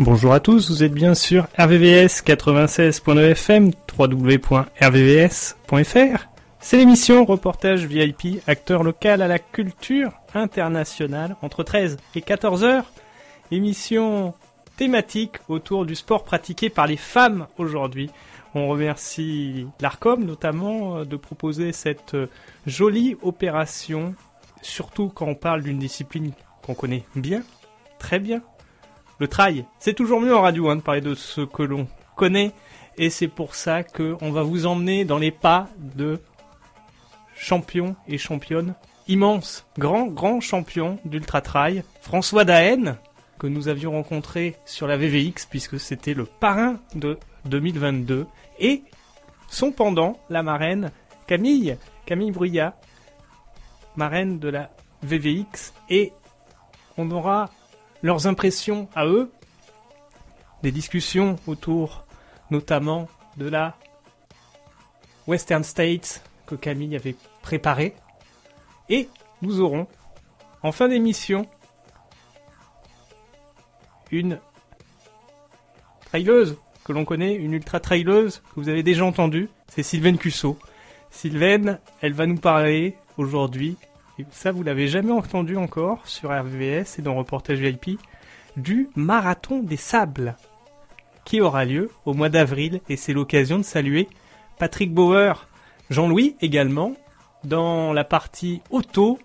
Bonjour à tous, vous êtes bien sur RVVS 96.9 FM, www.rvvs.fr. C'est l'émission Reportage VIP, acteur local à la culture internationale, entre 13 et 14 heures. Émission thématique autour du sport pratiqué par les femmes aujourd'hui. On remercie l'ARCOM notamment de proposer cette jolie opération, surtout quand on parle d'une discipline qu'on connaît bien, très bien, le trail. C'est toujours mieux en radio hein, de parler de ce que l'on connaît. Et c'est pour ça qu'on va vous emmener dans les pas de champions et championnes immenses, grands, grands champions d'ultra trail. François Daen, que nous avions rencontré sur la VVX puisque c'était le parrain de 2022. Et son pendant, la marraine Camille, Camille Bruyat, marraine de la VVX. Et on aura leurs impressions à eux, des discussions autour notamment de la Western States que Camille avait préparée. Et nous aurons, en fin d'émission, une traileuse que l'on connaît, une ultra traileuse que vous avez déjà entendue, c'est Sylvaine Cusso. Sylvaine, elle va nous parler aujourd'hui ça vous l'avez jamais entendu encore sur RVS et dans Reportage VIP, du Marathon des Sables, qui aura lieu au mois d'avril, et c'est l'occasion de saluer Patrick Bauer, Jean-Louis également. Dans la partie auto,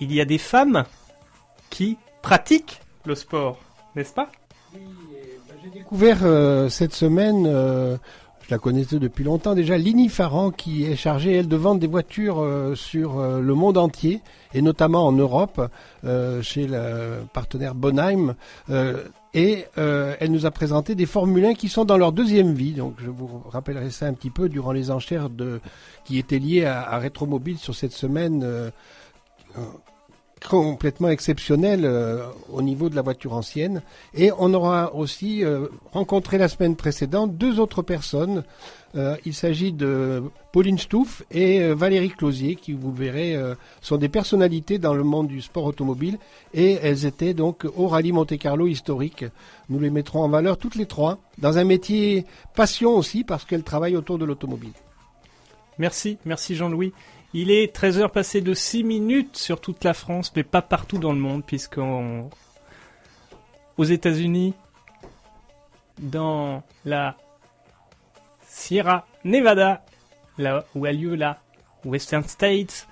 il y a des femmes qui pratiquent le sport, n'est-ce pas? Oui, bah, j'ai découvert euh, cette semaine euh, la connaissais depuis longtemps déjà, Lini Farran, qui est chargée, elle, de vendre des voitures euh, sur euh, le monde entier, et notamment en Europe, euh, chez le partenaire Bonheim. et elle nous a présenté des Formule 1 qui sont dans leur deuxième vie. Donc je vous rappellerai ça un petit peu durant les enchères de, qui étaient liées à, à Rétromobile sur cette semaine complètement exceptionnel euh, au niveau de la voiture ancienne. Et on aura aussi euh, rencontré la semaine précédente deux autres personnes. Euh, il s'agit de Pauline Stouff et Valérie Closier, qui vous verrez sont des personnalités dans le monde du sport automobile. Et elles étaient donc au rallye Monte Carlo historique. Nous les mettrons en valeur toutes les trois, dans un métier passion aussi, parce qu'elles travaillent autour de l'automobile. Merci, merci Jean-Louis. Il est 13h passé de 6 minutes sur toute la France, mais pas partout dans le monde, puisqu'aux États-Unis, dans la Sierra Nevada, là où a lieu la Western States,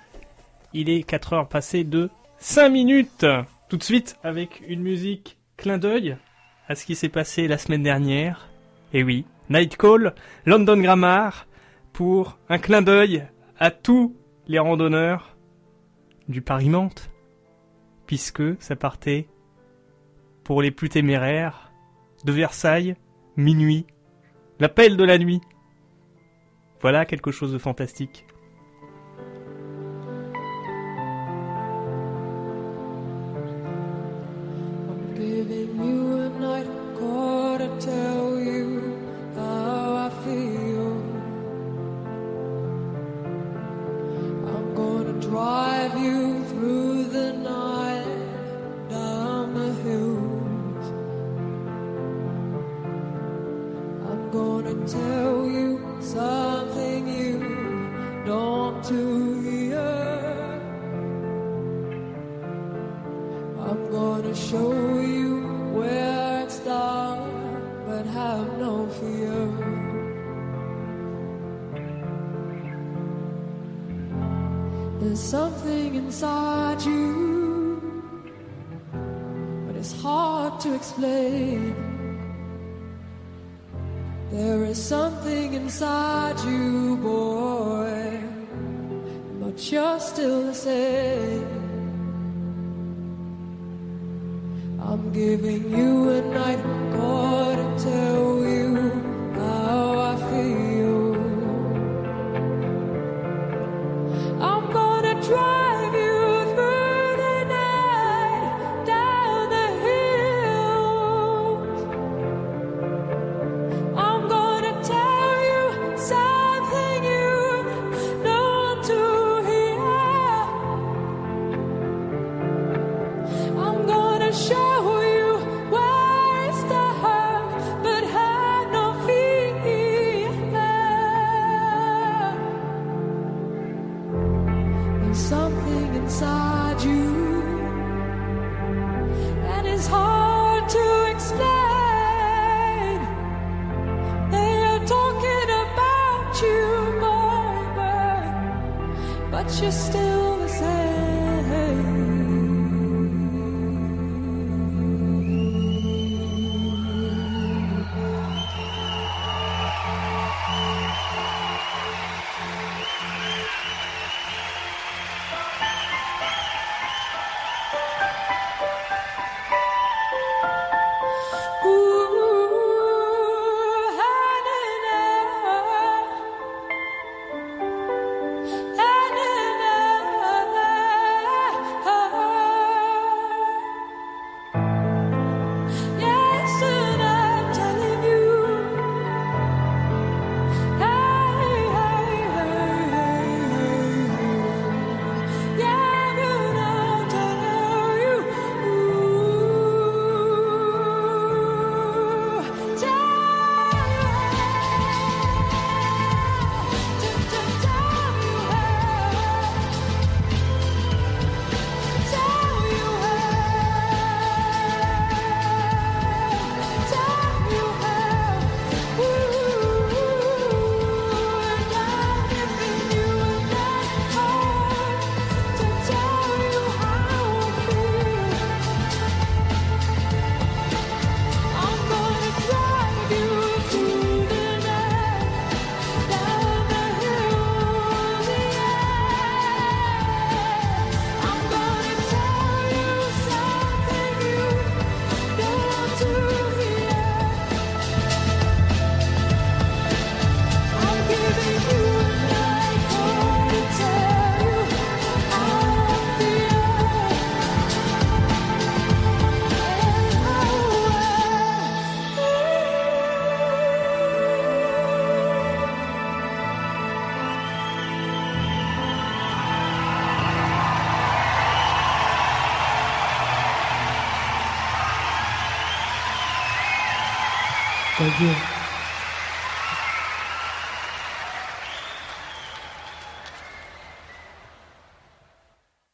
il est 4 heures passées de 5 minutes. Tout de suite, avec une musique clin d'œil à ce qui s'est passé la semaine dernière. Et oui, Night Call, London Grammar, pour un clin d'œil à tous les randonneurs du Paris-Mantes, puisque ça partait pour les plus téméraires de Versailles, minuit, l'appel de la nuit. Voilà quelque chose de fantastique.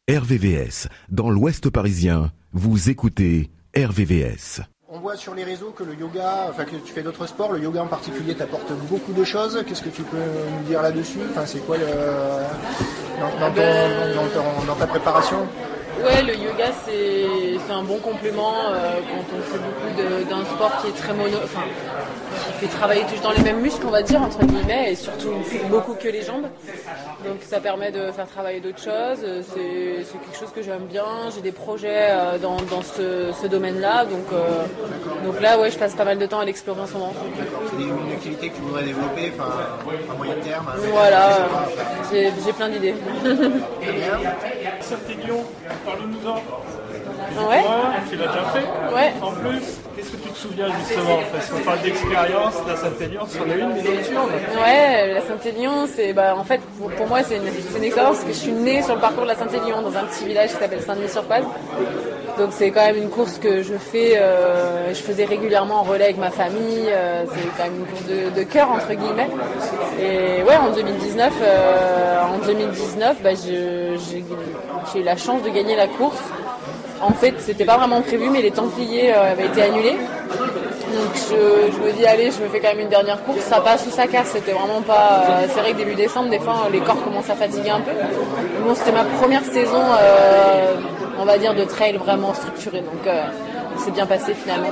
RVVS, dans l'Ouest parisien, vous écoutez RVVS. On voit sur les réseaux que le yoga, enfin que tu fais d'autres sports, le yoga en particulier t'apporte beaucoup de choses. Qu'est-ce que tu peux nous dire là-dessus? Enfin, c'est quoi le- dans, dans ton- dans ton- dans ta préparation? Ouais, le yoga c'est un bon complément euh, quand on fait beaucoup d'un sport qui est très mono, fait travailler toujours dans les mêmes muscles, on va dire entre guillemets, et surtout beaucoup que les jambes. Donc ça permet de faire travailler d'autres choses. Euh, C'est c'est quelque chose que j'aime bien. J'ai des projets euh, dans, dans ce, ce domaine-là, donc euh, donc là ouais, je passe pas mal de temps à l'explorer en ce moment. C'est une activité que tu voudrais développer, enfin à moyen terme. Voilà, j'ai j'ai plein d'idées. très bien. Saint-Élion, parle-nous-en. Ouais. Tu l'as déjà fait Ouais. En plus, qu'est-ce que tu te souviens justement Parce qu'on parle d'expérience, la Saint-Élion, c'en est une, mais nocturne. Ouais, la Saint-Élion, c'est bah, en fait pour, pour moi c'est une, expérience parce que je suis née sur le parcours de la Saint-Élion dans un petit village qui s'appelle Saint-Denis-sur-Paz. Donc c'est quand même une course que je fais, euh, je faisais régulièrement en relais avec ma famille. euh, c'est quand même une course de, de cœur entre guillemets. Et ouais, en 2019, euh, en 2019, bah, j'ai eu la chance de gagner la course. En fait, c'était pas vraiment prévu, mais les Templiers euh, avaient été annulés. Donc je, me dis allez je me fais quand même une dernière course, ça passe ou ça casse, c'était vraiment pas. euh, c'est vrai que début décembre des fois les corps commencent à fatiguer un peu. Bon c'était ma première saison euh, on va dire de trail vraiment structurée donc c'est bien passé finalement.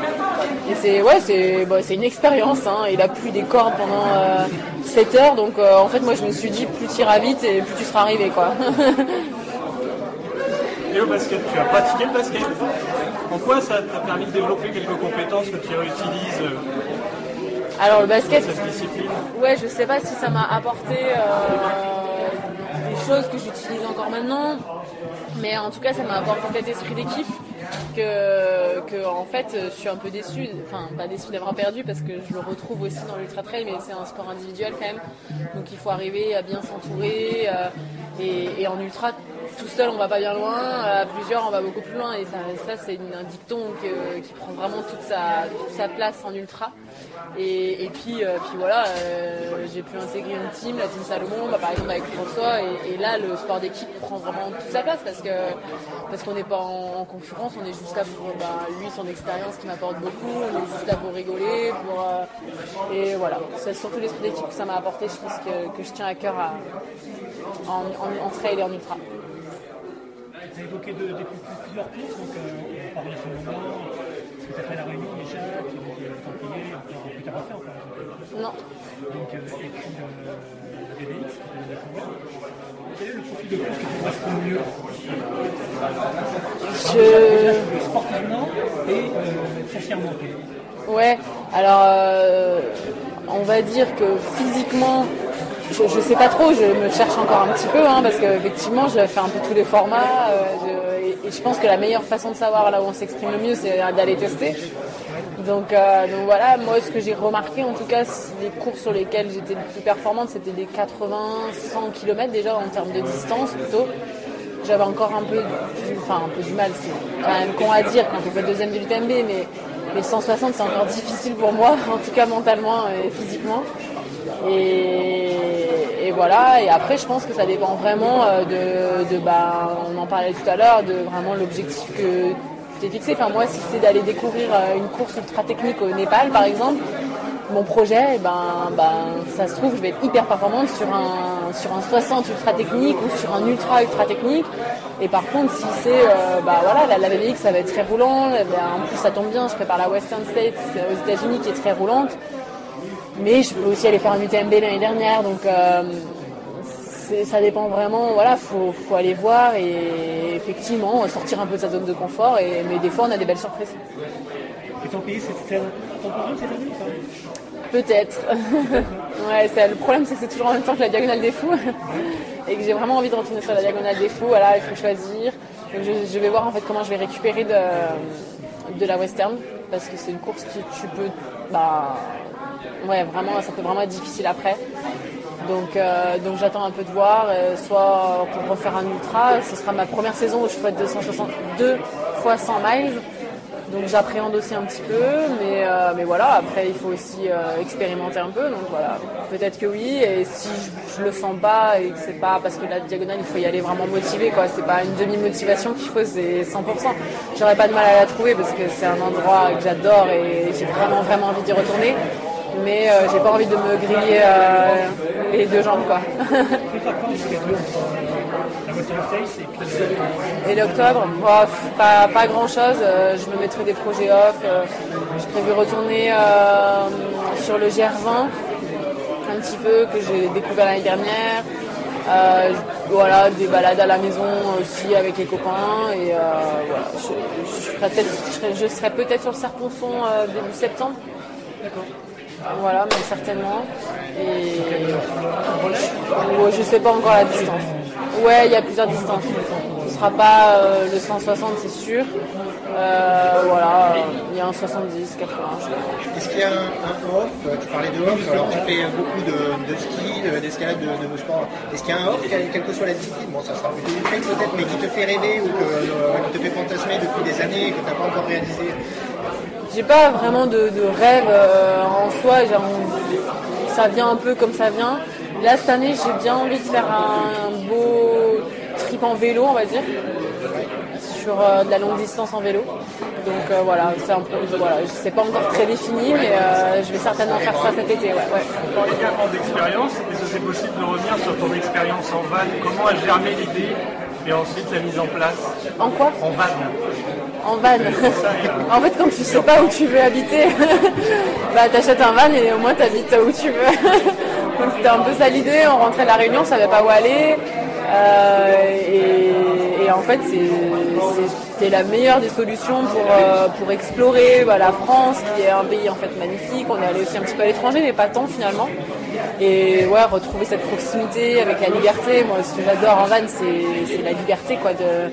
Et c'est ouais c'est bah, une expérience, hein. il a plu des cordes pendant euh, 7 heures donc en fait moi je me suis dit plus tu iras vite et plus tu seras arrivé quoi. Et au basket, tu as pratiqué le basket En quoi ça t'a permis de développer quelques compétences que tu réutilises euh, Alors le basket, cette discipline Ouais, je sais pas si ça m'a apporté euh, des choses que j'utilise encore maintenant, mais en tout cas, ça m'a apporté cet esprit d'équipe que, que, en fait, je suis un peu déçue, enfin pas déçue d'avoir perdu parce que je le retrouve aussi dans l'ultra trail, mais c'est un sport individuel quand même, donc il faut arriver à bien s'entourer euh, et, et en ultra. Tout seul on va pas bien loin, à plusieurs on va beaucoup plus loin. Et ça, ça c'est un dicton qui prend vraiment toute sa, toute sa place en ultra. Et, et puis, euh, puis voilà, euh, j'ai pu intégrer une team, la team Salomon, bah, par exemple avec François, et, là le sport d'équipe prend vraiment toute sa place parce que parce qu'on n'est pas en, en concurrence, on est juste là pour bah, lui son expérience qui m'apporte beaucoup, on est juste là pour rigoler, euh, et voilà, c'est surtout l'esprit d'équipe que ça m'a apporté, je pense que, que je tiens à cœur en trail et en ultra. Tu as évoqué de, de- plusieurs courses, donc euh, on va parler sur le moment, ce que tu as fait à la Réunion déjà, euh, Templier, encore tu n'as pas fait encore. Non. Donc, euh, et puis euh, la. Quel est le profil de course qui te correspond le mieux? Je... Sportivement et euh, foncièrement. Ouais, alors euh, on va dire que physiquement, je, je sais pas trop, je me cherche encore un petit peu, hein, parce qu'effectivement, je fais un peu tous les formats, euh, et, je pense que la meilleure façon de savoir là où on s'exprime le mieux, c'est d'aller tester. Donc, euh, donc voilà, moi ce que j'ai remarqué en tout cas, les courses sur lesquelles j'étais le plus performante, c'était des 80-100 km déjà en termes de distance plutôt. J'avais encore un peu, du, enfin un peu du mal, c'est quand même con à dire quand on fait deuxième de l'UTMB, mais, mais 160 c'est encore difficile pour moi, en tout cas mentalement et physiquement. Et, voilà, et après je pense que ça dépend vraiment euh, de, bah, on en parlait tout à l'heure, de vraiment l'objectif que tu t'es fixé. Enfin moi si c'est d'aller découvrir euh, une course ultra technique au Népal par exemple, mon projet, eh ben, ben, ça se trouve, je vais être hyper performante sur un, sur un 60 ultra technique ou sur un ultra ultra technique. Et par contre, si c'est, euh, bah voilà, la, la BMX, ça va être très roulant. Eh ben, en plus, ça tombe bien, je prépare la Western States aux États-Unis qui est très roulante. Mais je peux aussi aller faire un UTMB l'année dernière, donc euh, ça dépend vraiment. Voilà, faut, faut aller voir et effectivement sortir un peu de sa zone de confort. Et, mais des fois, on a des belles surprises. Et ton pays, c'est ton programme cette année Peut-être. ouais, le problème, c'est que c'est toujours en même temps que la diagonale des fous. Et que j'ai vraiment envie de retourner sur la diagonale des fous. Voilà, il faut choisir. Donc je, je vais voir en fait comment je vais récupérer de, de la western. Parce que c'est une course que tu peux. Bah, ouais, vraiment, ça peut vraiment être difficile après. Donc, euh, donc j'attends un peu de voir, euh, soit pour refaire un ultra, ce sera ma première saison où je ferai 262 fois 100 miles. Donc j'appréhende aussi un petit peu, mais, euh, mais voilà, après il faut aussi expérimenter un peu, donc voilà, peut-être que oui, et si je, je le sens pas et que c'est pas parce que la diagonale il faut y aller vraiment motivé quoi, c'est pas une demi-motivation qu'il faut, c'est 100%. J'aurais pas de mal à la trouver parce que c'est un endroit que j'adore et j'ai vraiment vraiment envie d'y retourner, mais euh, j'ai pas envie de me griller euh, les deux jambes quoi. Et euh, l'octobre, bof, pas, pas grand chose. je me mettrai des projets off. euh, j'ai prévu retourner euh, sur le GR20 un petit peu que j'ai découvert l'année dernière. Euh, voilà, des balades à la maison aussi avec les copains. Et euh, voilà, je, je serai peut-être, serai, sur le Serponçon euh, début septembre. Voilà, mais certainement. Et je sais pas encore la distance. Ouais, il y a plusieurs distances. Ce sera pas euh, le 160, c'est sûr. Euh, voilà, il y a un 70, 80. je sais pas. Est-ce qu'il y a un, off euh, Tu parlais de off, alors tu fais beaucoup de, ski, de- d'escalade, de, de sport. Est-ce qu'il y a un off, quelle, que soit la discipline? Bon, ça sera plutôt une peut-être, mais qui te fait rêver ou qui te fait fantasmer depuis des années et que tu n'as pas encore réalisé? J'ai pas vraiment de, de rêve euh, en soi, genre, ça vient un peu comme ça vient. Là cette année j'ai bien envie de faire un beau trip en vélo on va dire, sur euh, de la longue distance en vélo. Donc euh, voilà, c'est un peu, voilà, c'est pas encore très défini mais euh, je vais certainement faire ça cet été. Ouais, ouais. Tu parlais également d'expérience. Est-ce que c'est possible de revenir sur ton expérience en van? Comment a germé l'idée et ensuite la mise en place? En quoi? En van. En van. en fait, quand tu sais pas où tu veux habiter, bah t'achètes un van et au moins t'habites où tu veux. Donc c'était un peu ça l'idée. On rentrait de la Réunion, on savait pas où aller. Euh, et, en fait, c'était la meilleure des solutions pour, euh, pour explorer bah, la France, qui est un pays en fait magnifique. On est allé aussi un petit peu à l'étranger, mais pas tant finalement. Et ouais, retrouver cette proximité avec la liberté. Moi, ce que j'adore en van, c'est c'est la liberté, quoi. De,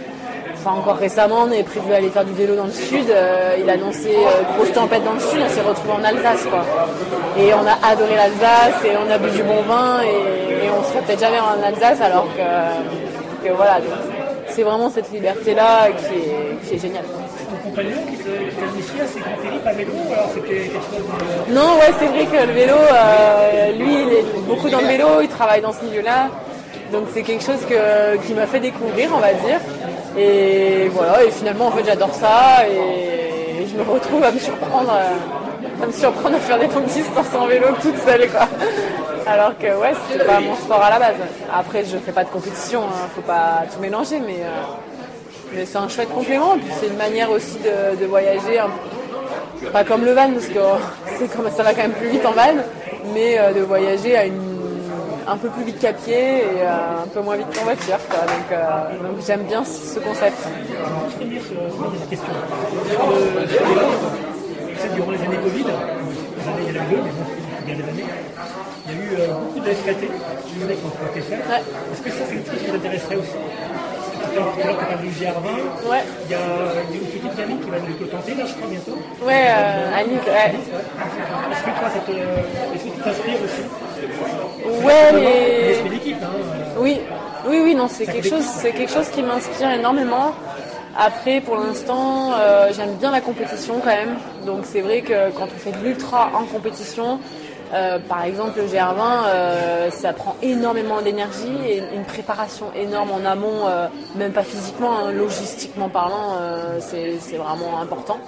Enfin, encore récemment, on avait prévu aller faire du vélo dans le sud. euh, il a annoncé euh, grosse tempête dans le sud. On s'est retrouvé en Alsace, quoi. Et on a adoré l'Alsace et on a bu du bon vin et, et on serait peut-être jamais en Alsace alors que, que voilà. c'est vraiment cette liberté-là qui est, qui est géniale. C'est ton compagnon qui t'a initié à ces grands périples à vélo ou alors c'était quelque chose de... Non, ouais, c'est vrai que le vélo, euh, lui, il est beaucoup dans le vélo, il travaille dans ce milieu-là. Donc c'est quelque chose que, qui m'a fait découvrir, on va dire. Et voilà, et finalement, en fait, j'adore ça et je me retrouve à me surprendre, à, me surprendre à faire des longues distances en vélo toute seule, quoi. Alors que, ouais, c'était pas mon sport à la base. Après, je fais pas de compétition, hein, faut pas tout mélanger, mais, euh, mais c'est un chouette complément. Puis c'est une manière aussi de, voyager pas comme le van parce que ça va quand même plus vite en van, mais euh, de voyager à une un peu plus vite qu'à pied et euh, un peu moins vite qu'en voiture. quoi. Donc, euh, donc j'aime bien ce concept. Question. Que durant les années Covid, les années, il y en a deux, mais bon, il y a des années, il y a eu euh, beaucoup de disais qu'on faire. Est-ce que ça, c'est quelque chose qui aussi? L'heure, tu as parlé du GR20. Ouais. Il y a une petite gamine qui va nous le tenter, là, je crois, bientôt. Ouais, euh, Annie, ouais. Est-ce que toi, ça te, est-ce que tu t'inspires aussi? Ouais, Mais hein. oui, oui, oui, non, c'est quelque chose, c'est quelque chose qui m'inspire énormément. Après, pour l'instant, euh, j'aime bien la compétition quand même. Donc c'est vrai que quand on fait de l'ultra en compétition, euh, par exemple le GR20, euh, ça prend énormément d'énergie et une préparation énorme en amont, euh, même pas physiquement, hein, logistiquement parlant, euh, c'est c'est vraiment important.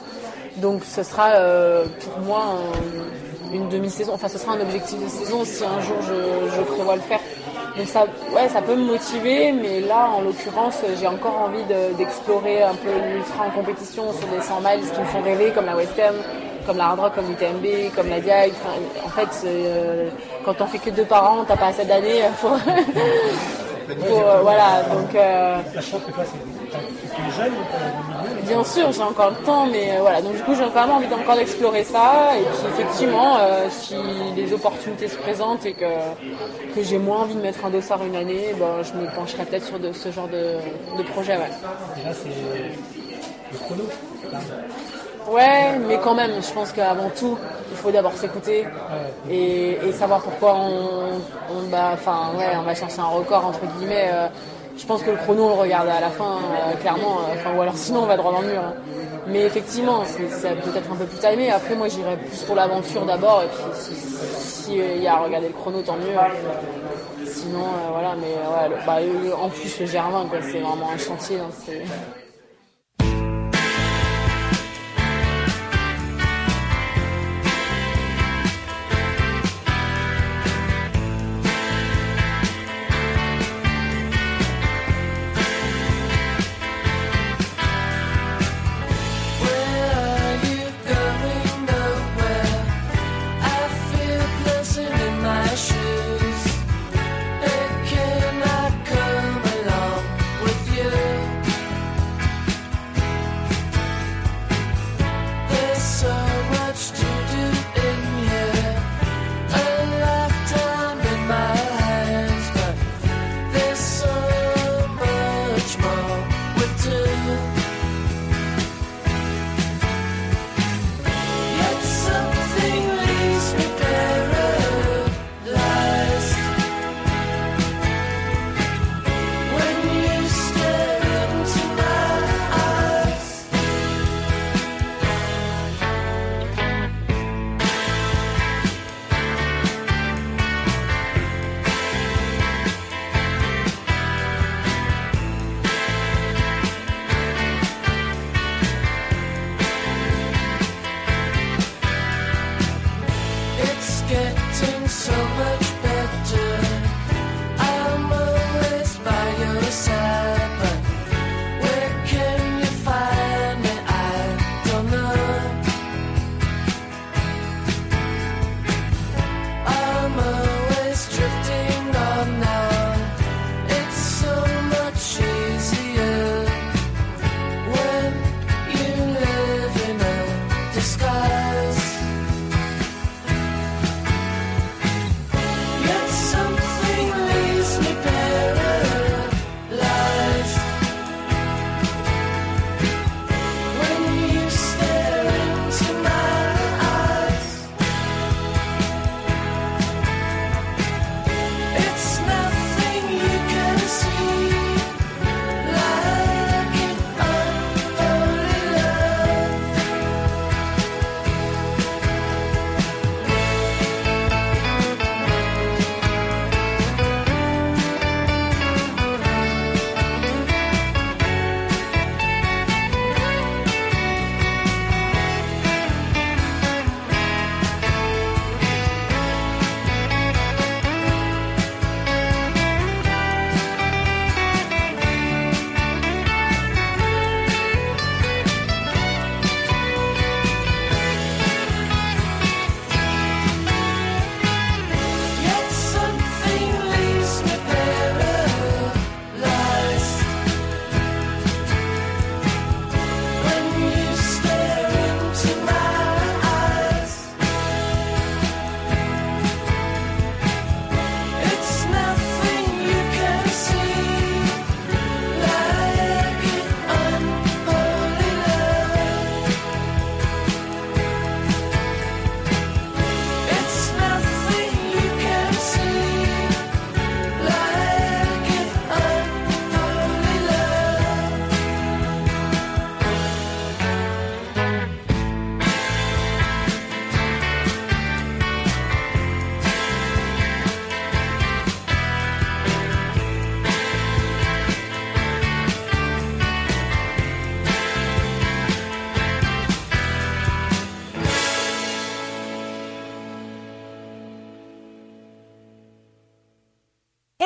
Donc ce sera euh, pour moi un- une demi-saison, enfin ce sera un objectif de saison si un jour je, je prévois le faire. Donc ça, ouais, ça peut me motiver, mais là en l'occurrence j'ai encore envie de- d'explorer un peu l'ultra en compétition sur des 100 miles qui me font rêver, comme la Western, comme la Hard Rock, comme l'UTMB, comme la Diag. Enfin, en fait, euh, quand on fait que deux par an, t'as pas assez d'années pour, pour, euh, voilà. Donc euh, La chance que toi, c'est que tu es jeune, Bien sûr, j'ai encore le temps, mais euh, voilà. Donc du coup, j'ai même envie d'encore d'explorer ça. Et puis effectivement, euh, si les opportunités se présentent et que, que j'ai moins envie de mettre un dossard une année, ben, je me pencherai peut-être sur de, ce genre de, de projet. Ouais. Et là, c'est le chrono. Là. Ouais, mais quand même, je pense qu'avant tout, il faut d'abord s'écouter et, et savoir pourquoi on, on, bah, enfin, ouais, on va chercher un record entre guillemets. euh, je pense que le chrono, on le regarde à la fin, euh, clairement. euh, Enfin, ou alors sinon, on va droit dans le mur. hein. Mais effectivement, c'est peut-être un peu plus timé. Après, moi, j'irais plus pour l'aventure d'abord. Et puis, si- si euh, y a à regarder le chrono, tant mieux. Sinon, voilà. Mais ouais, bah, en plus, le Germain, c'est vraiment un chantier. hein,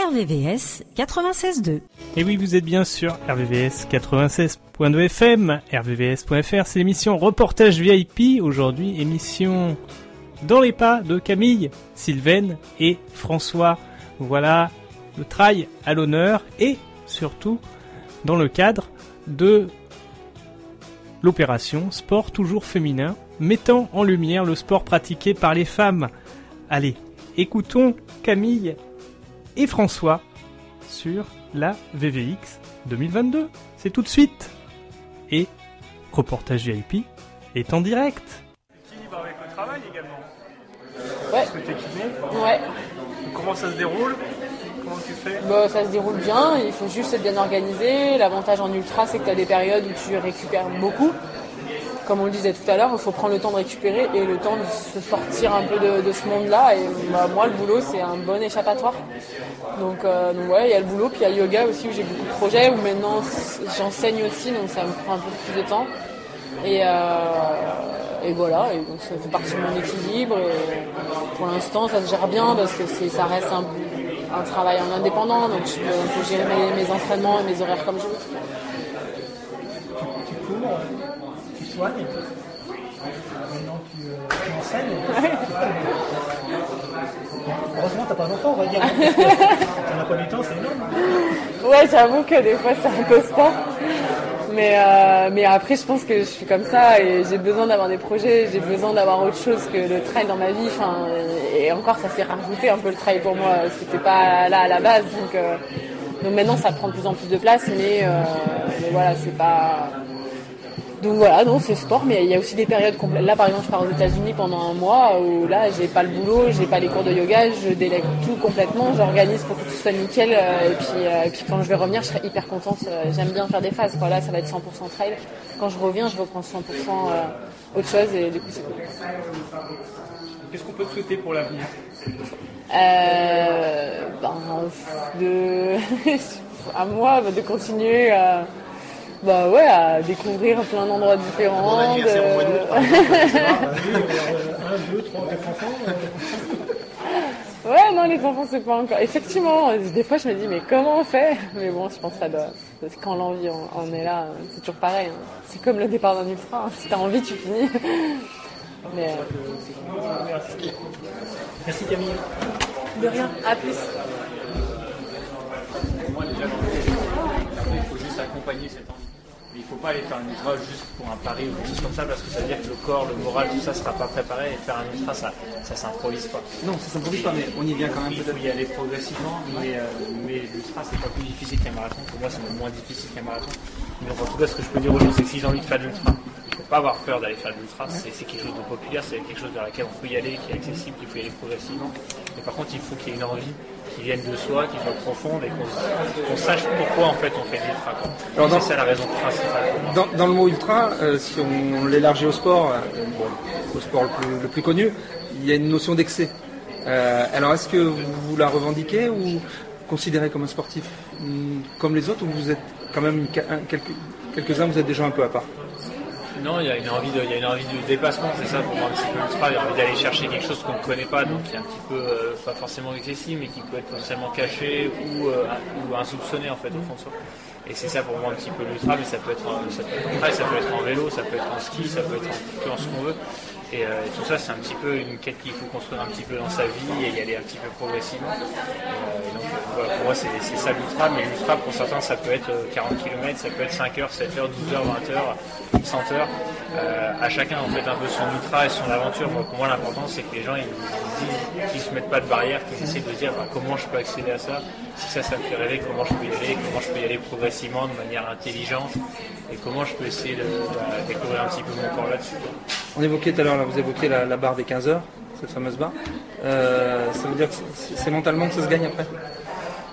RVVS 96.2. Et oui, vous êtes bien sur RVVS 96.2 FM, rvvs.fr, c'est l'émission Reportage VIP. Aujourd'hui, émission dans les pas de Camille, Sylvaine et François. Voilà le trail à l'honneur et surtout dans le cadre de l'opération Sport toujours féminin, mettant en lumière le sport pratiqué par les femmes. Allez, écoutons Camille et François sur la VVX 2022. C'est tout de suite. Et reportage VIP est en direct. Équilibre avec le travail également. Ouais. Parce que t'es kiné. Ouais. Comment ça se déroule? Comment tu fais? Bah, ça se déroule bien, il faut juste être bien organisé. L'avantage en ultra, c'est que tu as des périodes où tu récupères beaucoup. Comme on le disait tout à l'heure, il faut prendre le temps de récupérer et le temps de se sortir un peu de, ce monde-là. Et bah, moi, le boulot, c'est un bon échappatoire. Donc, euh, donc ouais, il y a le boulot, puis il y a le yoga aussi où j'ai beaucoup de projets, où maintenant j'enseigne aussi, donc ça me prend un peu plus de temps. Et, euh, voilà, donc ça fait partie de mon équilibre. Pour l'instant, ça se gère bien parce que ça reste un, travail en indépendant, donc je peux, gérer mes, mes entraînements et mes horaires comme je veux. Maintenant tu, euh, tu enseignes. Heureusement, t'as pas d'enfant, on va dire. T'en as pas du temps, c'est énorme. Ouais, j'avoue que des fois c'est un peu sport. Mais, euh, mais après, je pense que je suis comme ça et j'ai besoin d'avoir des projets, j'ai besoin d'avoir autre chose que le trail dans ma vie. Et encore, ça s'est rajouté un peu le trail pour moi. C'était pas là à la base. Donc, euh, donc maintenant, ça prend de plus en plus de place. Mais, mais voilà, c'est pas. Donc voilà, non, c'est sport, mais il y a aussi des périodes complètes. Là, par exemple, je pars aux États-Unis pendant un mois où là, j'ai pas le boulot, j'ai pas les cours de yoga, je délègue tout complètement, j'organise pour que tout soit nickel. euh, et, puis, euh, et puis quand je vais revenir, je serai hyper contente. euh, J'aime bien faire des phases. Quoi. Là, ça va être 100% trail. Quand je reviens, je reprends 100% euh, autre chose et du coup, c'est cool. Qu'est-ce qu'on peut te souhaiter pour l'avenir? Euh, ben, de, à moi de continuer à, bah ouais, à découvrir plein d'endroits différents. Bon anniversaire au mois d'août, par de- Un, deux, trois, quatre enfants. ouais, non, les enfants, c'est pas encore. Effectivement, des fois, je me dis, mais comment on fait? Mais bon, je pense que ça doit. Quand l'envie en, en est là, c'est toujours pareil. hein. C'est comme le départ d'un ultra. hein. Si t'as envie, tu finis. Mais, euh, Merci Camille. de rien. À plus. Pour moi, déjà, dans le il faut juste accompagner cette envie. Mais il ne faut pas aller faire un ultra juste pour un pari ou quelque chose comme ça, parce que ça veut dire que le corps, le moral, tout ça ne sera pas préparé. Et faire un ultra, ça ça s'improvise pas. Non, ça s'improvise pas, mais on y vient quand même Il faut y aller progressivement, mais, euh, mais l'ultra, c'est pas plus difficile qu'un marathon. Pour moi, c'est même moins difficile qu'un marathon. Mais en tout cas, ce que je peux dire aux gens, c'est que si j'ai envie de faire de l'ultra, il ne faut pas avoir peur d'aller faire de l'ultra. C'est c'est quelque chose de populaire, c'est quelque chose vers laquelle on peut y aller, qui est accessible, qu'il faut y aller progressivement. Mais par contre, il faut qu'il y ait une envie qui vienne de soi, qui soit profonde et qu'on sache pourquoi en fait on fait de l'ultra. C'est ça la raison principale. Dans, dans le mot ultra, euh, si on, l'élargit au sport, euh, bon, au sport le plus, le plus connu, il y a une notion d'excès. Euh, alors est-ce que vous, vous la revendiquez ou considérez comme un sportif hum, comme les autres ou vous êtes quand même quelques, quelques-uns, vous êtes déjà un peu à part? Non, il y a une envie de, il y a une envie de dépassement, c'est ça pour moi un petit peu l'ultra. Il y a envie d'aller chercher quelque chose qu'on ne connaît pas, donc qui est un petit peu, euh, pas forcément excessif, mais qui peut être potentiellement caché ou, euh, ou insoupçonné en fait au fond de soi. Et c'est ça pour moi un petit peu l'ultra, mais ça peut être, en- ça peut être en trail, ça peut être en vélo, ça peut être en ski, ça peut être peu en ce qu'on veut. Et, euh, et tout ça, c'est un petit peu une quête qu'il faut construire un petit peu dans sa vie et y aller un petit peu progressivement. Euh, donc, euh, pour moi, c'est ça l'ultra, mais l'ultra, pour certains, ça peut être euh, 40 km, ça peut être 5 heures, 7 heures, 12 heures, 20 heures, 100 heures. Euh, à chacun, en fait, un peu son ultra et son aventure. Pour moi, l'important, c'est que les gens, ils, ils se mettent pas de barrière, qu'ils essaient de dire bah, comment je peux accéder à ça. Si ça, ça me fait rêver, comment je peux y aller, comment je peux y aller progressivement, de manière intelligente, et comment je peux essayer de bah, découvrir un petit peu mon corps là-dessus. On évoquait tout à l'heure, vous évoquez la, la barre des 15 heures, cette fameuse barre. Euh, ça veut dire que c'est- mentalement que ça se gagne après?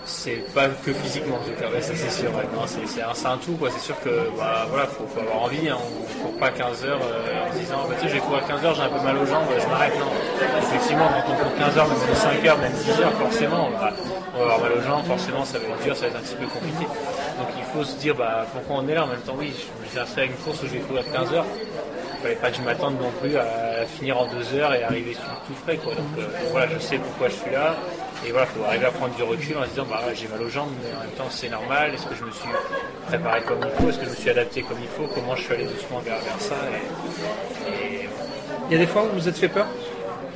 C'est pas que physiquement, en ça c'est sûr. c'est un, tout. C'est sûr que bah, voilà, faut, avoir envie. Hein. On court pas 15 heures euh, en se disant bah, tu sais, je vais courir 15 heures, j'ai un peu mal aux jambes, je m'arrête. Non. Effectivement, quand on court 15 heures, même 5 heures, même 10 heures, forcément, on va, avoir mal aux jambes, forcément, ça va être dur, ça va être un petit peu compliqué. Donc il faut se dire bah, pourquoi on est là? En même temps. Oui, je me suis à une course où je vais courir 15 heures. Il fallait pas que je m'attende non plus à finir en 2 heures et arriver tout, tout frais. Quoi. Donc euh, voilà, je sais pourquoi je suis là. Et voilà, il faut arriver à prendre du recul en se disant bah, j'ai mal aux jambes, mais en même temps c'est normal. Est-ce que je me suis préparé comme il faut? Est-ce que je me suis adapté comme il faut? Comment je suis allé doucement vers, vers ça? Et- et Il y a des fois où vous êtes fait peur?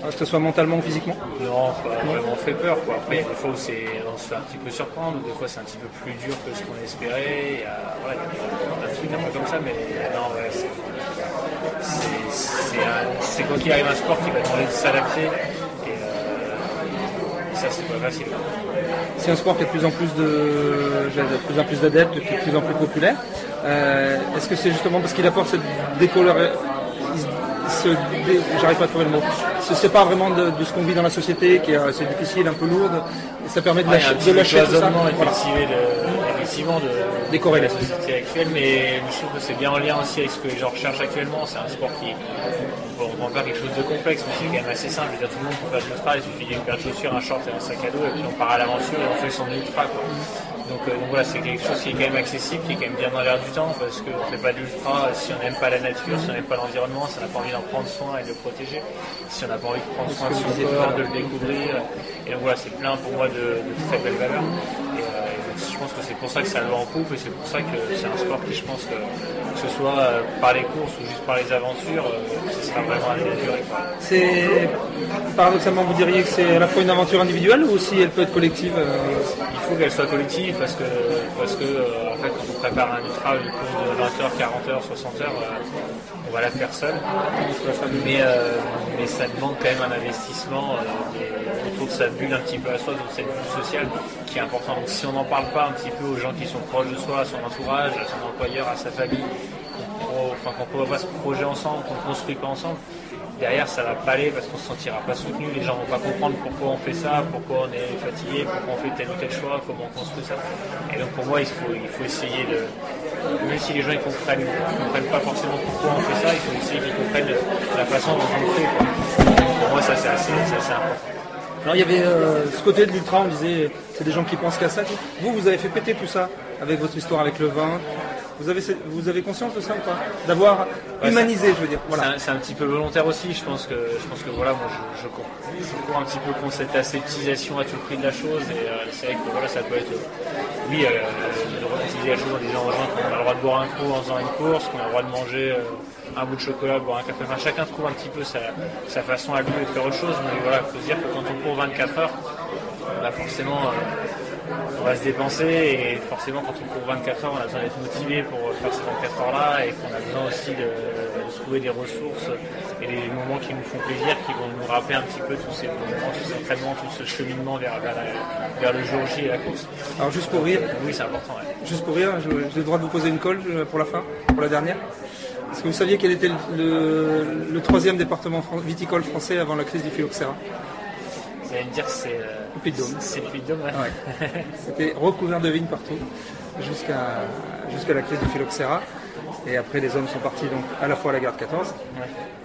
Que ce soit mentalement ou physiquement? Non, pas vraiment fait peur. Quoi. Après, il y a des fois où c'est- on se fait un petit peu surprendre, des fois c'est un petit peu plus dur que ce qu'on espérait. Il y a, voilà, il y a un truc un peu comme ça, mais non, ouais, c'est- quoi qu'il arrive un sport qui va demander de s'adapter. Et euh, ça, c'est pas facile. C'est un sport qui a de plus en plus de, plus en plus d'adeptes, qui est de plus en plus populaire. Euh, Est-ce que c'est justement parce qu'il apporte cette décolore, j'arrive pas à trouver le mot, il se sépare vraiment de, de ce qu'on vit dans la société, qui est assez difficile, un peu lourde, et ça permet de Ouais, lâcher, de lâcher tout ça. Voilà. De, Décorréler. de la société actuelle, mais je trouve que c'est bien en lien aussi avec ce que les gens recherchent actuellement. C'est un sport qui, bon, on va faire quelque chose de complexe, mais c'est quand même assez simple. Dire, tout le monde peut faire de l'ultra, il suffit d'une paire de chaussures, un short et un sac à dos, et puis on part à l'aventure et on fait son ultra. Quoi. Donc, euh, donc voilà, c'est quelque chose qui est quand même accessible, qui est quand même bien dans l'air du temps, parce qu'on ne fait pas de l'ultra si on n'aime pas la nature, si on n'aime pas l'environnement, si on n'a pas envie d'en prendre soin et de le protéger, si on n'a pas envie de prendre soin de son corps, de le découvrir. Et donc voilà, c'est plein pour moi de très belles valeurs. Et, euh, et donc, je pense que c'est pour ça que ça le en coupe et c'est pour ça que c'est un sport qui, je pense, que, que ce soit euh, par les courses ou juste par les aventures, euh, ce sera vraiment à durée. C'est paradoxalement vous diriez que c'est à la fois une aventure individuelle ou aussi elle peut être collective euh, Il faut qu'elle soit collective parce que, parce que en fait, quand on prépare un ultra, une course de 20 heures, 40 heures, 60 heures, on va la faire seul. Mais, mais ça demande quand même un investissement des- sa bulle un petit peu à soi, de cette bulle sociale qui est important. Donc si on n'en parle pas un petit peu aux gens qui sont proches de soi, à son entourage, à son employeur, à sa famille, qu'on ne peut pas ce projet ensemble, qu'on ne construit pas ensemble, derrière ça va pas aller parce qu'on se sentira pas soutenu, les gens vont pas comprendre pourquoi on fait ça, pourquoi on est fatigué, pourquoi on fait tel ou tel choix, comment on construit ça. Et donc pour moi il faut, il faut essayer de, même si les gens ils comprennent, pas forcément pourquoi on fait ça, il faut essayer qu'ils comprennent la façon dont on le fait. Pour moi ça c'est assez, c'est assez important. Alors il y avait euh, ce côté de l'ultra, on disait c'est des gens qui pensent qu'à ça. Vous, vous avez fait péter tout ça avec votre histoire avec le vin. Vous avez, vous avez conscience de ça ou pas? D'avoir Ouais, humanisé, je veux dire. C'est Voilà. un, c'est un petit peu volontaire aussi. Je pense que, je pense que voilà, moi, je, je cours, je cours un petit peu contre cette aseptisation à tout prix de la chose. Et euh, c'est vrai que voilà, ça peut être, oui, euh, de la chose en disant aux gens qu'on a le droit de boire un coup en faisant une course, qu'on a le droit de manger euh, un bout de chocolat, boire un café. Enfin, chacun trouve un petit peu sa, sa façon à lui de faire autre chose. Mais voilà, il faut se dire que quand on court 24 heures, bah forcément, euh, on va se dépenser et forcément quand on court 24 heures, on a besoin d'être motivé pour faire ces 24 heures-là et qu'on a besoin aussi de, de trouver des ressources et des moments qui nous font plaisir, qui vont nous rappeler un petit peu tous ces moments, tous ces entraînements, tout ce cheminement vers, vers, la- vers le jour J et la course. Alors juste pour rire, Oui, c'est important. ouais. juste pour rire, j'ai le droit de vous poser une colle euh, pour la fin, pour la dernière? Est-ce que vous saviez quel était le, le- le troisième département fran- viticole français avant la crise du phylloxéra? Vous allez me dire que c'est euh, Le Puy-de-Dôme. c'est le Puy-de-Dôme. Ouais. C'était recouvert de vignes partout jusqu'à jusqu'à la crise du phylloxéra. Et après, les hommes sont partis donc à la fois à la gare de 14,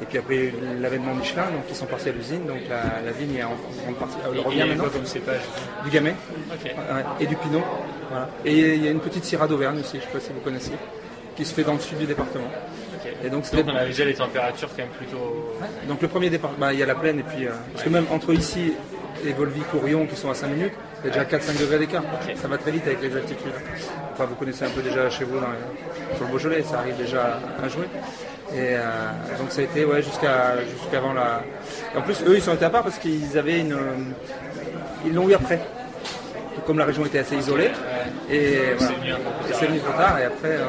et puis après l'avènement Michelin, donc ils sont partis à l'usine. Donc la, la vigne est en grande partie. Elle il y revient maintenant. comme cépage? Du gamay et du pinot. Voilà. Et il y a une petite syrah d'Auvergne aussi, je ne sais pas si vous connaissez, qui se fait dans le sud du département. Et donc, Donc c'était- on avait déjà les températures quand même plutôt. Donc le premier départ, bah, il y a la plaine, et puis. euh, parce que même entre ici et Volvic-Courion, qui sont à 5 minutes, il y a déjà 4-5 degrés d'écart. Ça va très vite avec les altitudes. Enfin, vous connaissez un peu déjà chez vous dans les- sur le Beaujolais, ça arrive déjà à jouer. Et euh, donc ça a été ouais, jusqu'à jusqu'avant la. Et en plus, eux, ils sont été à part parce qu'ils avaient une. euh, Ils l'ont eu après. Comme la région était assez isolée. Et voilà. c'est venu trop tard, et après. euh,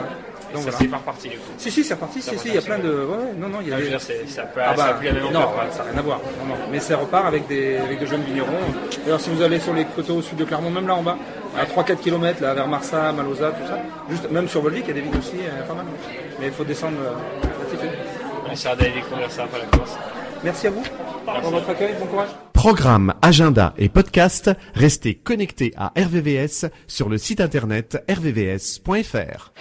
Donc ça voilà. c'est pas reparti du coup. Si, si, c'est reparti, Ça si, si, il y a plein de. ouais. Non, non, il y a Ah, des- dire, ça pas- Ah ça a bah, plus la même non, ça n'a rien à voir. Non, non. Mais ça repart avec des, avec de jeunes vignerons. D'ailleurs, si vous allez sur les coteaux au sud de Clermont, même là en bas, à 3-4 km, là, vers Marsa, Malosa, tout ça, juste, même sur Volvic, il y a des vignes aussi, euh, pas mal. Mais il faut descendre euh, l'altitude. On essaiera d'aller découvrir ça après la course. Merci à vous pour votre accueil, bon courage. Programme, agenda et podcast, restez connectés à RVVS sur le site internet rvvs.fr.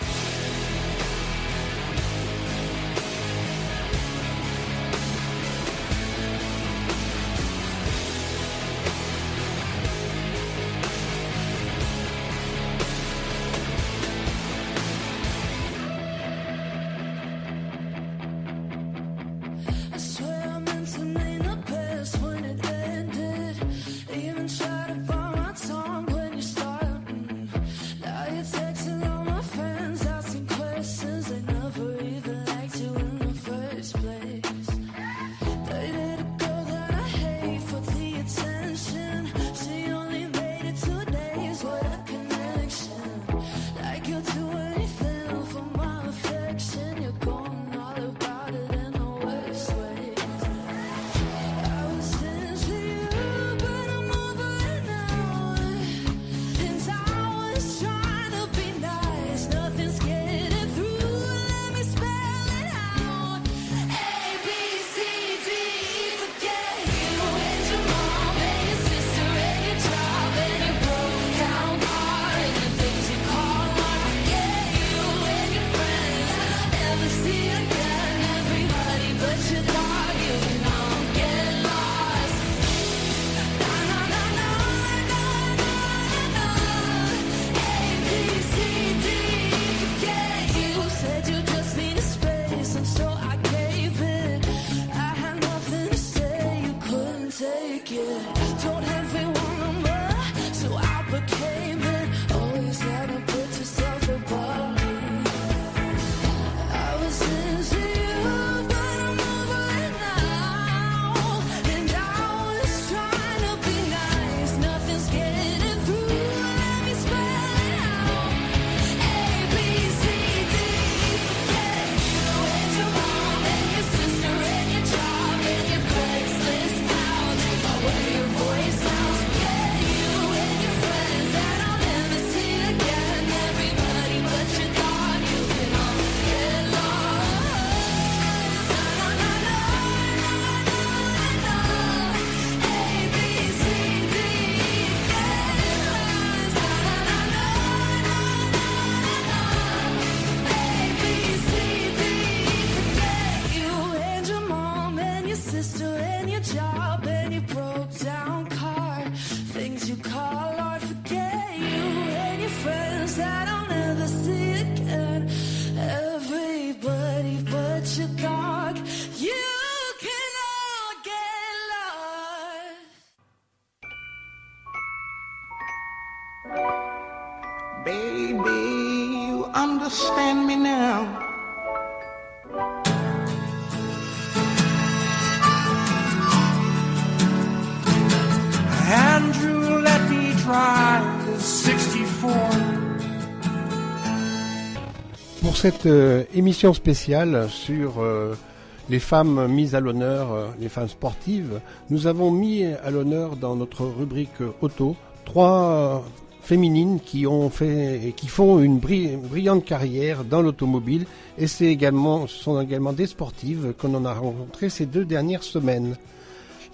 cette euh, émission spéciale sur euh, les femmes mises à l'honneur, euh, les femmes sportives, nous avons mis à l'honneur dans notre rubrique auto trois féminines qui ont fait et qui font une bri- brillante carrière dans l'automobile et c'est également ce sont également des sportives qu'on en a rencontrées ces deux dernières semaines.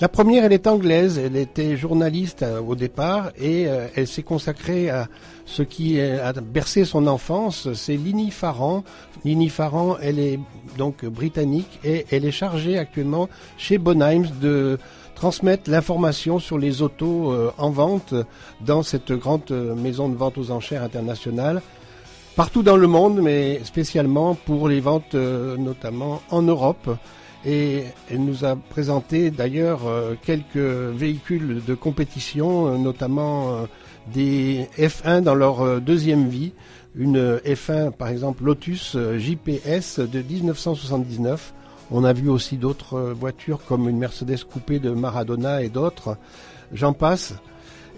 La première, elle est anglaise, elle était journaliste euh, au départ et euh, elle s'est consacrée à ce qui a bercé son enfance, c'est Lini Farran. Lini Farran, elle est donc britannique et elle est chargée actuellement chez Bonheims de transmettre l'information sur les autos euh, en vente dans cette grande maison de vente aux enchères internationale partout dans le monde, mais spécialement pour les ventes notamment en Europe. Et elle nous a présenté d'ailleurs euh, quelques véhicules de compétition, euh, notamment euh, des F1 dans leur deuxième vie. Une F1 par exemple Lotus JPS de 1979. On a vu aussi d'autres voitures comme une Mercedes coupée de Maradona et d'autres. J'en passe.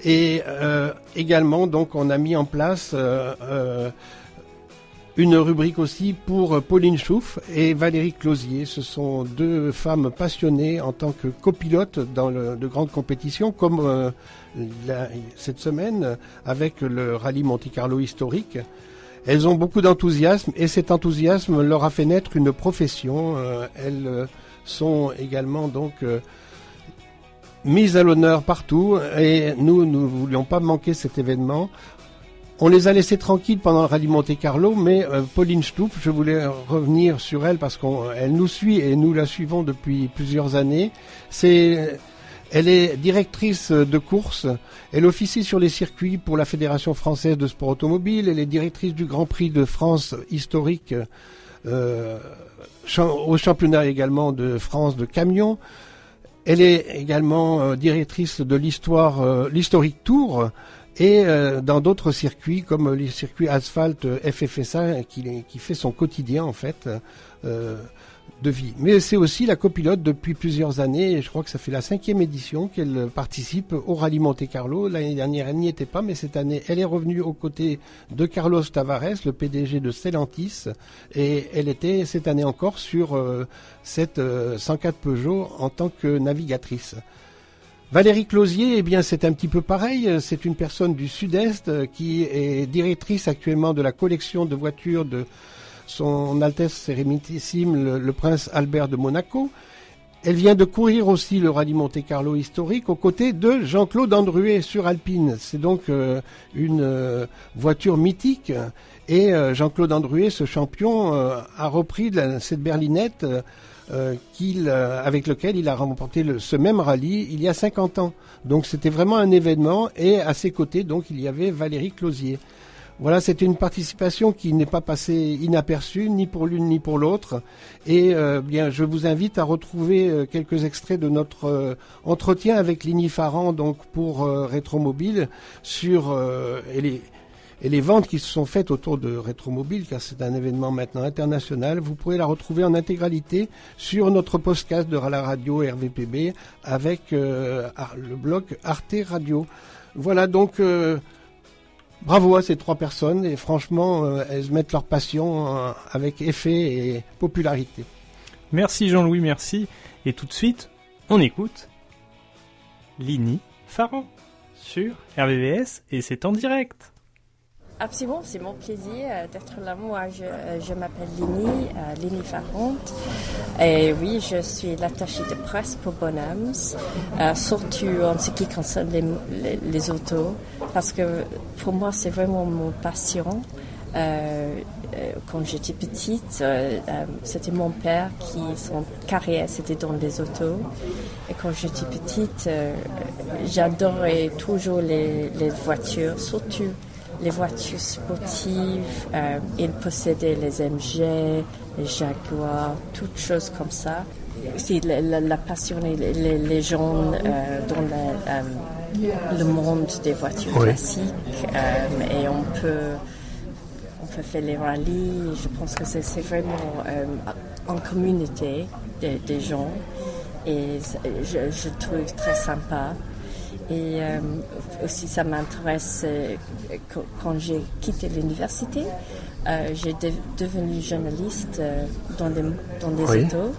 Et euh, également, donc, on a mis en place euh, euh, une rubrique aussi pour euh, Pauline Chouf et Valérie Closier. Ce sont deux femmes passionnées en tant que copilotes dans de grandes compétitions, comme euh, cette semaine avec le rallye Monte Carlo historique. Elles ont beaucoup d'enthousiasme et cet enthousiasme leur a fait naître une profession. Euh, elles sont également donc euh, mises à l'honneur partout et nous ne voulions pas manquer cet événement. On les a laissés tranquilles pendant le rallye Monte Carlo, mais euh, Pauline Stouff, je voulais revenir sur elle parce qu'elle nous suit et nous la suivons depuis plusieurs années. C'est, elle est directrice de course. Elle officie sur les circuits pour la Fédération française de sport automobile. Elle est directrice du Grand Prix de France historique euh, au championnat également de France de camion. Elle est également euh, directrice de l'histoire, l'historique Tour et euh, dans d'autres circuits comme les circuits asphalte euh, FFSA qui, qui fait son quotidien en fait euh, de vie. Mais c'est aussi la copilote depuis plusieurs années et je crois que ça fait la cinquième édition qu'elle participe au rallye Monte Carlo. L'année dernière elle n'y était pas mais cette année elle est revenue aux côtés de Carlos Tavares, le PDG de Stellantis et elle était cette année encore sur euh, cette euh, 104 Peugeot en tant que navigatrice. Valérie Closier, eh bien, c'est un petit peu pareil. C'est une personne du Sud-Est euh, qui est directrice actuellement de la collection de voitures de son Altesse Sérénissime, le, prince Albert de Monaco. Elle vient de courir aussi le rallye Monte Carlo historique aux côtés de Jean-Claude Andruet sur Alpine. C'est donc euh, une euh, voiture mythique. Et Jean-Claude Andruet, ce champion, a repris cette berlinette euh, qu'il, euh, avec lequel il a remporté le- ce même rallye il y a 50 ans. Donc c'était vraiment un événement et à ses côtés donc il y avait Valérie Closier. Voilà, c'était une participation qui n'est pas passée inaperçue ni pour l'une ni pour l'autre. Et euh, bien, je vous invite à retrouver euh, quelques extraits de notre euh, entretien avec Lini Farran donc pour euh, Rétromobile sur euh, et les et les ventes qui se sont faites autour de Rétromobile, car c'est un événement maintenant international, vous pourrez la retrouver en intégralité sur notre podcast de la radio RVPB avec euh, ar- le blog Arte Radio. Voilà donc euh, bravo à ces trois personnes et franchement euh, elles mettent leur passion avec effet et popularité. Merci Jean-Louis, merci. Et tout de suite, on écoute Lini Farran sur RVVS et c'est en direct. Absolument, c'est mon plaisir euh, d'être là. Moi, je, euh, m'appelle Lini, euh, Lini Farrant. Et oui, je suis l'attachée de presse pour Bonhams, surtout en ce qui concerne les, autos, parce que pour moi, c'est vraiment mon passion. Quand j'étais petite, c'était mon père qui, son carrière, c'était dans les autos. Et quand j'étais petite, j'adorais toujours les voitures, surtout les voitures sportives. Euh, il possédait les MG, les Jaguars, toutes choses comme ça. C'est la, la, la passion, les, les, les gens euh, dans la, euh, le monde des voitures Oui. classiques. euh, et on peut on peut faire les rallyes. Je pense que c'est vraiment en communauté des, des gens et je trouve très sympa. Et euh, aussi, ça m'intéresse euh, quand- j'ai quitté l'université. euh, j'ai de- devenu journaliste euh, dans des, dans des Oui. autos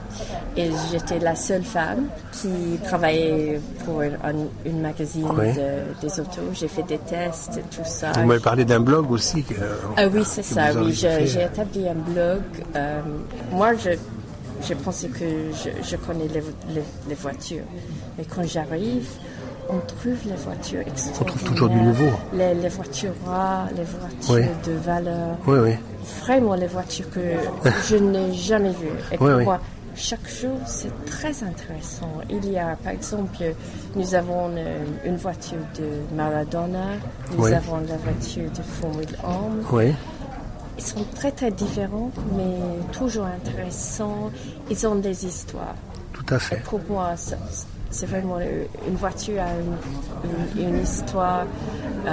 et j'étais la seule femme qui travaillait pour un, un- une magazine Oui. de- des autos. J'ai fait des tests, tout ça. Vous m'avez parlé d'un blog aussi. que- Ah oui, c'est ça, oui. J'ai établi un blog. Euh, moi, je, je pensais que je, je connais les, les, les voitures. Mais quand j'arrive, on trouve les voitures extraordinaires. toujours du nouveau. Les, les voitures rares, les voitures Oui. de valeur. Oui, oui. Vraiment, les voitures que je n'ai jamais vues. Et Oui, pour oui. moi, chaque jour, c'est très intéressant. Il y a, par exemple, nous avons une voiture de Maradona, nous avons la voiture de Formule 1. Oui. Ils sont très très différents, mais toujours intéressants. Ils ont des histoires. Tout à fait. Pour moi, ça- c'est vraiment une voiture a une, une- une histoire, euh,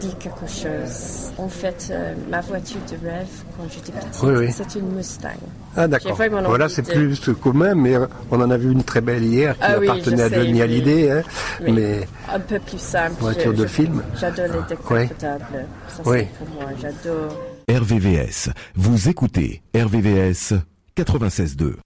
dit quelque chose. En fait, euh, ma voiture de rêve quand j'étais petite, Oui, oui. c'est une Mustang. Ah d'accord. Voilà, c'est de- plus commun, mais on en a vu une très belle hier qui Ah appartenait à Johnny. Hallyday, hein, Oui. mais un peu plus simple. Voiture Je- de je- film. J'adore les décapotables. Ça Oui. c'est pour moi. J'adore. RVVS. Vous écoutez RVVS 96.2.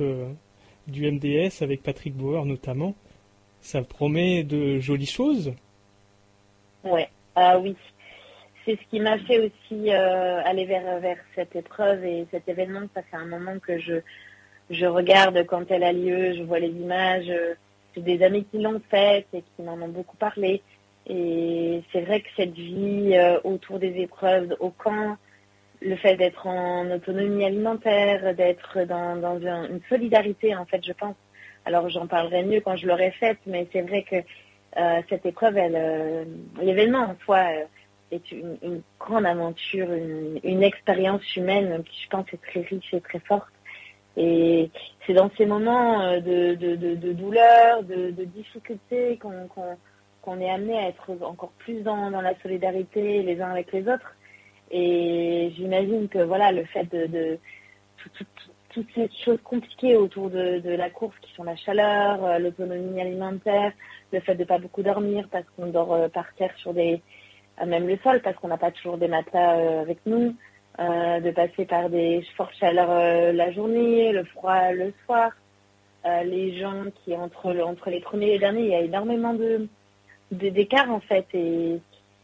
Euh, du MDS avec Patrick Bauer notamment, ça promet de jolies choses. Ouais, ah oui. C'est ce qui m'a fait aussi euh, aller vers, vers cette épreuve et cet événement. Ça fait un moment que je, je regarde quand elle a lieu, je vois les images. euh, J'ai des amis qui l'ont faite et qui m'en ont beaucoup parlé. Et c'est vrai que cette vie euh, autour des épreuves au camp, le fait d'être en autonomie alimentaire, d'être dans, dans un- une solidarité, en fait, je pense. Alors j'en parlerai mieux quand je l'aurai faite, mais c'est vrai que euh, cette épreuve, euh, l'événement en soi euh, est une, grande aventure, une, expérience humaine qui, je pense, est très riche et très forte. Et c'est dans ces moments de, de, douleur, de, difficulté qu'on est amené à être encore plus dans la solidarité les uns avec les autres. Et j'imagine que voilà, le fait de, de tout- tout- tout- toutes ces choses compliquées autour de, la course qui sont la chaleur, euh, l'autonomie alimentaire, le fait de pas beaucoup dormir parce qu'on dort euh, par terre sur des à même le sol parce qu'on n'a pas toujours des matelas euh, avec nous, euh, de passer par des fortes chaleurs euh, la journée, le froid le soir, euh, les gens qui entre entre les premiers et les derniers, il y a énormément de- d'écart en fait et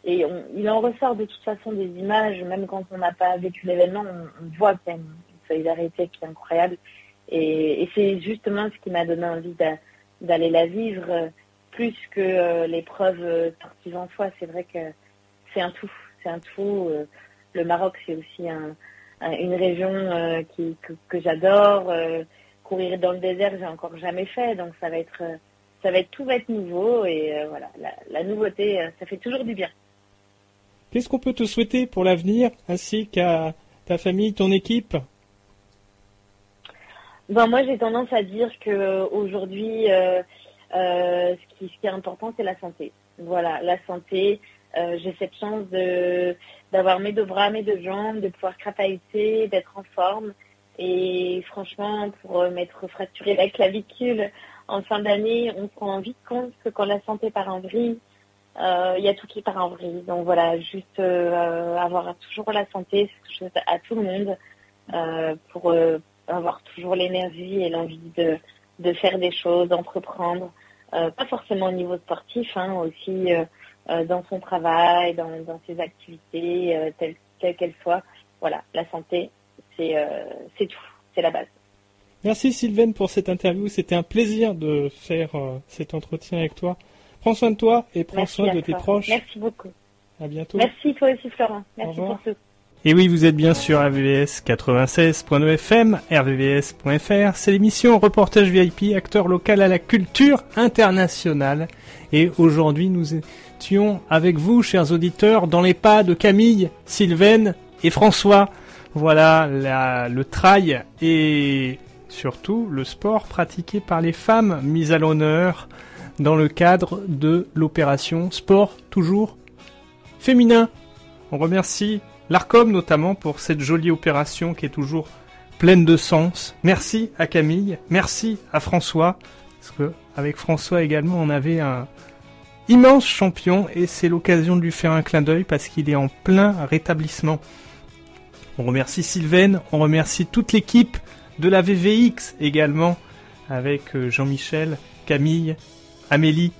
et on- il en ressort de toute façon des images, même quand on n'a pas vécu l'événement, on, voit y a une, solidarité qui est incroyable. Et, c'est justement ce qui m'a donné envie d'a- d'aller la vivre, euh, plus que euh, l'épreuve euh, sportive en soi. C'est vrai que c'est un tout, c'est un tout. euh, le Maroc, c'est aussi un- un- une région euh, que, j'adore. euh, courir dans le désert, j'ai encore jamais fait, donc ça va être, euh, ça va être tout va être nouveau et euh, voilà, la, nouveauté, euh, ça fait toujours du bien. Qu'est-ce qu'on peut te souhaiter pour l'avenir, ainsi qu'à ta famille, ton équipe? Ben, moi, j'ai tendance à dire que euh, euh, euh, ce, qui, est important, c'est la santé. Voilà, la santé. J'ai cette chance d'avoir mes deux bras, mes deux jambes, de pouvoir crapahuter, d'être en forme. Et franchement, pour m'être fracturé la clavicule en fin d'année, on se rend vite compte que quand la santé part en vrille, il y a tout qui part en vrille. Donc voilà, juste euh, avoir toujours la santé, c'est quelque chose à tout le monde euh, pour euh, avoir toujours l'énergie et l'envie de, faire des choses, d'entreprendre, euh, pas forcément au niveau sportif, hein, aussi euh, euh, dans son travail, dans, ses activités, euh, telles quelles soient. Voilà, la santé, c'est euh, tout, c'est la base. Merci Sylvaine pour cette interview. C'était un plaisir de faire euh, cet entretien avec toi. Prends soin de toi et prends Merci soin de tes proches. Merci beaucoup. À bientôt. Merci toi aussi Florent. Merci pour tout. Et oui, vous êtes bien sur RVVS 96.9 FM, rvvs.fr. C'est l'émission Reportage VIP, acteur local à la culture internationale. Et aujourd'hui, nous étions avec vous, chers auditeurs, dans les pas de Camille, Sylvaine et François. Voilà la- le trail et surtout le sport pratiqué par les femmes mis à l'honneur dans le cadre de l'opération Sport toujours féminin. On remercie l'ARCOM notamment pour cette jolie opération qui est toujours pleine de sens. Merci à Camille, merci à François, parce que avec François également on avait un immense champion et c'est l'occasion de lui faire un clin d'œil parce qu'il est en plein rétablissement. On remercie Sylvaine, on remercie toute l'équipe de la VVX également, avec euh, Jean-Michel, Camille, Amélie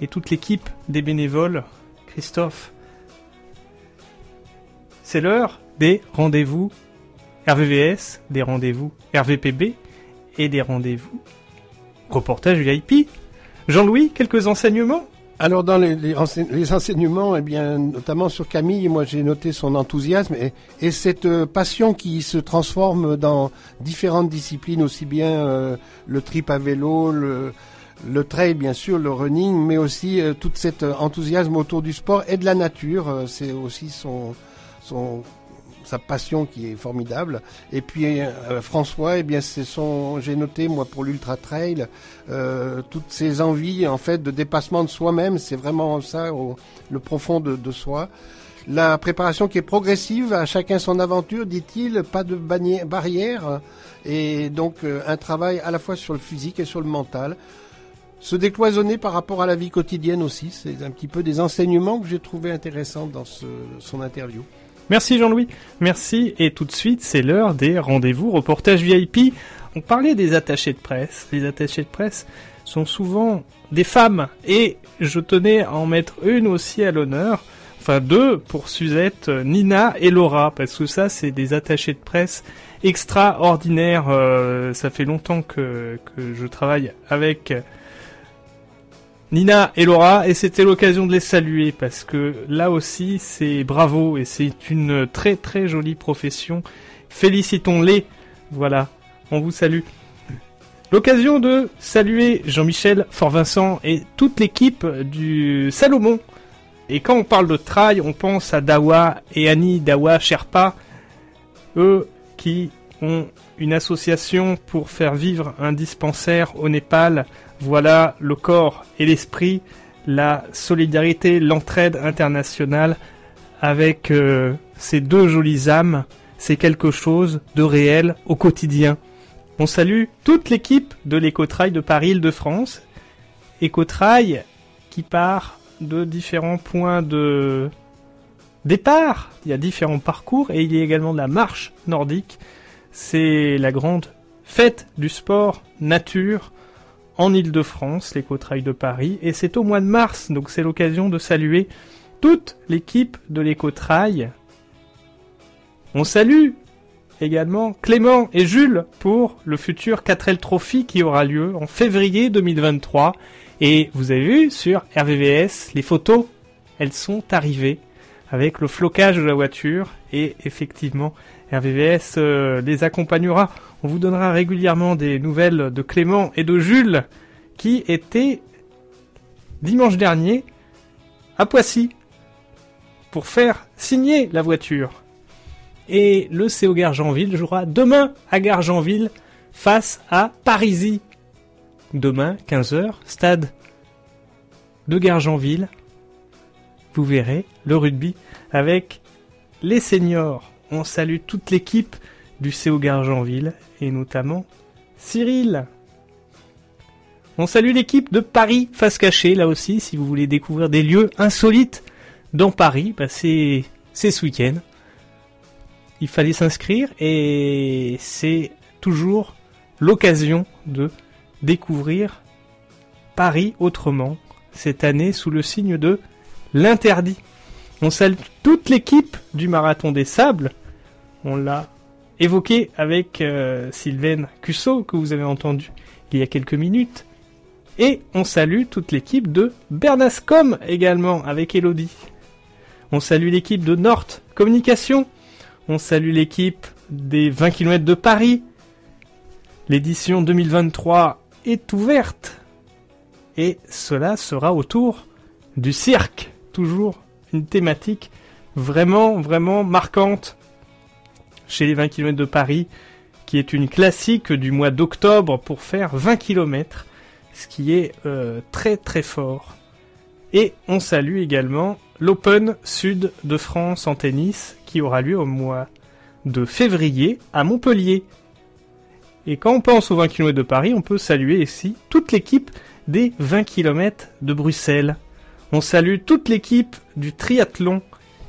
et toute l'équipe des bénévoles, Christophe. C'est l'heure des rendez-vous RVVS, des rendez-vous RVPB et des rendez-vous reportage VIP. Jean-Louis, quelques enseignements? Alors dans les, les ense- les enseignements, eh bien, notamment sur Camille, moi j'ai noté son enthousiasme et, et cette euh, passion qui se transforme dans différentes disciplines, aussi bien euh, le trip à vélo, le, le trail bien sûr, le running, mais aussi euh, tout cet euh, enthousiasme autour du sport et de la nature. euh, C'est aussi son, son sa passion qui est formidable. Et puis François, eh bien c'est son, j'ai noté moi pour l'ultra trail, euh, toutes ses envies en fait de dépassement de soi-même, c'est vraiment ça au, le profond de, soi. La préparation qui est progressive, à chacun son aventure, dit-il, pas de barrière, et donc un travail à la fois sur le physique et sur le mental. Se décloisonner par rapport à la vie quotidienne aussi, c'est un petit peu des enseignements que j'ai trouvé intéressants dans son interview. Merci Jean-Louis, merci. Et tout de suite, c'est l'heure des rendez-vous reportage VIP. On parlait des attachés de presse. Les attachés de presse sont souvent des femmes. Et je tenais à en mettre une aussi à l'honneur. Enfin deux pour Suzette, Nina et Laura. Parce que ça, c'est des attachés de presse extraordinaires. Euh, ça fait longtemps que, que je travaille avec Nina et Laura, et c'était l'occasion de les saluer parce que là aussi c'est bravo et c'est une très très jolie profession. Félicitons-les. Voilà, on vous salue. L'occasion de saluer Jean-Michel Fort-Vincent et toute l'équipe du Salomon. Et quand on parle de trail, on pense à Dawa et Annie Dawa Sherpa, eux qui ont une association pour faire vivre un dispensaire au Népal. Voilà le corps et l'esprit, la solidarité, l'entraide internationale avec euh, ces deux jolies âmes. C'est quelque chose de réel au quotidien. On salue toute l'équipe de l'Écotrail de Paris-Île-de-France. Écotrail qui part de différents points de départ. Il y a différents parcours et il y a également la marche nordique. C'est la grande fête du sport nature en Île-de-France, l'Écotrail de Paris. Et c'est au mois de mars, donc c'est l'occasion de saluer toute l'équipe de l'Écotrail. On salue également Clément et Jules pour le futur 4L Trophy qui aura lieu en février 2023. Et vous avez vu sur RVVS, les photos, elles sont arrivées avec le flocage de la voiture et effectivement RVVS euh, les accompagnera. On vous donnera régulièrement des nouvelles de Clément et de Jules qui étaient dimanche dernier à Poissy pour faire signer la voiture. Et le CO Gargenville jouera demain à Gargenville face à Parisis. Demain, 15h, stade de Gargenville. Vous verrez le rugby avec les seniors. On salue toute l'équipe du CO Gargenville et notamment Cyril. On salue l'équipe de Paris face cachée là aussi si vous voulez découvrir des lieux insolites dans Paris, bah c'est c'est ce week-end. Il fallait s'inscrire et c'est toujours l'occasion de découvrir Paris autrement cette année sous le signe de l'interdit. On salue toute l'équipe du Marathon des Sables. On l'a évoqué avec euh, Sylvain Cusso que vous avez entendu il y a quelques minutes. Et on salue toute l'équipe de Bernascom également avec Elodie. On salue l'équipe de Nord Communication. On salue l'équipe des 20 km de Paris. L'édition 2023 est ouverte. Et cela sera autour du cirque. Toujours une thématique vraiment, vraiment marquante chez les 20 km de Paris, qui est une classique du mois d'octobre pour faire 20 km, ce qui est euh, très très fort. Et on salue également l'Open Sud de France en tennis, qui aura lieu au mois de février à Montpellier. Et quand on pense aux 20 km de Paris, on peut saluer ici toute l'équipe des 20 km de Bruxelles. On salue toute l'équipe du triathlon